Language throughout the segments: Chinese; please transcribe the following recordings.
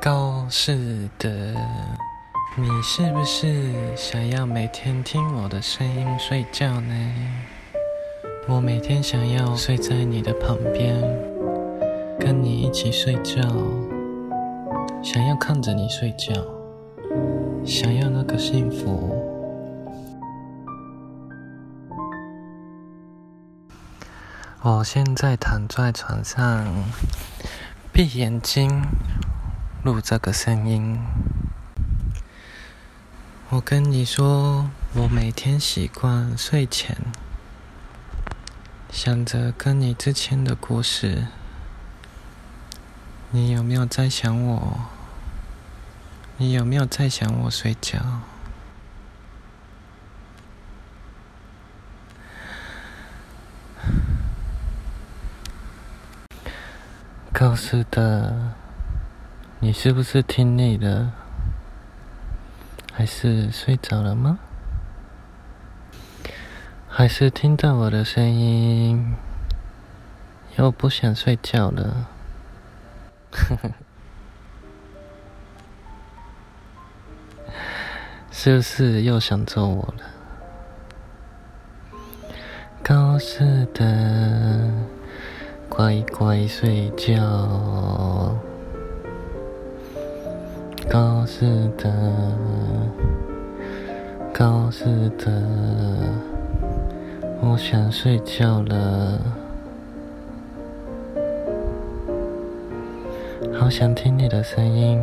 高是的，你是不是想要每天听我的声音睡觉呢？我每天想要睡在你的旁边，跟你一起睡觉，想要看着你睡觉，想要那个幸福。我现在躺在床上，闭眼睛。录这个声音，我跟你说，我每天习惯睡前想着跟你之前的故事。你有没有在想我？你有没有在想我睡觉？告诉的。你是不是听腻了？还是睡着了吗？还是听到我的声音又不想睡觉了？是不是又想揍我了？告诉的，乖乖睡觉。高是的，高是的，我想睡觉了，好想听你的声音，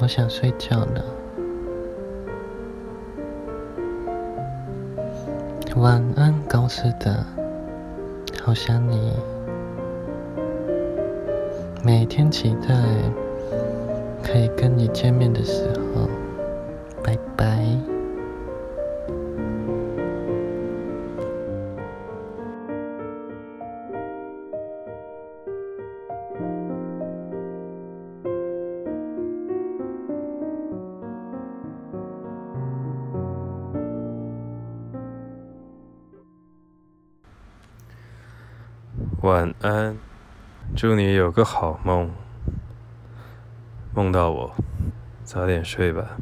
我想睡觉了，晚安，高斯的，好想你。每天期待可以跟你见面的时候，拜拜。晚安。祝你有个好梦，梦到我，早点睡吧。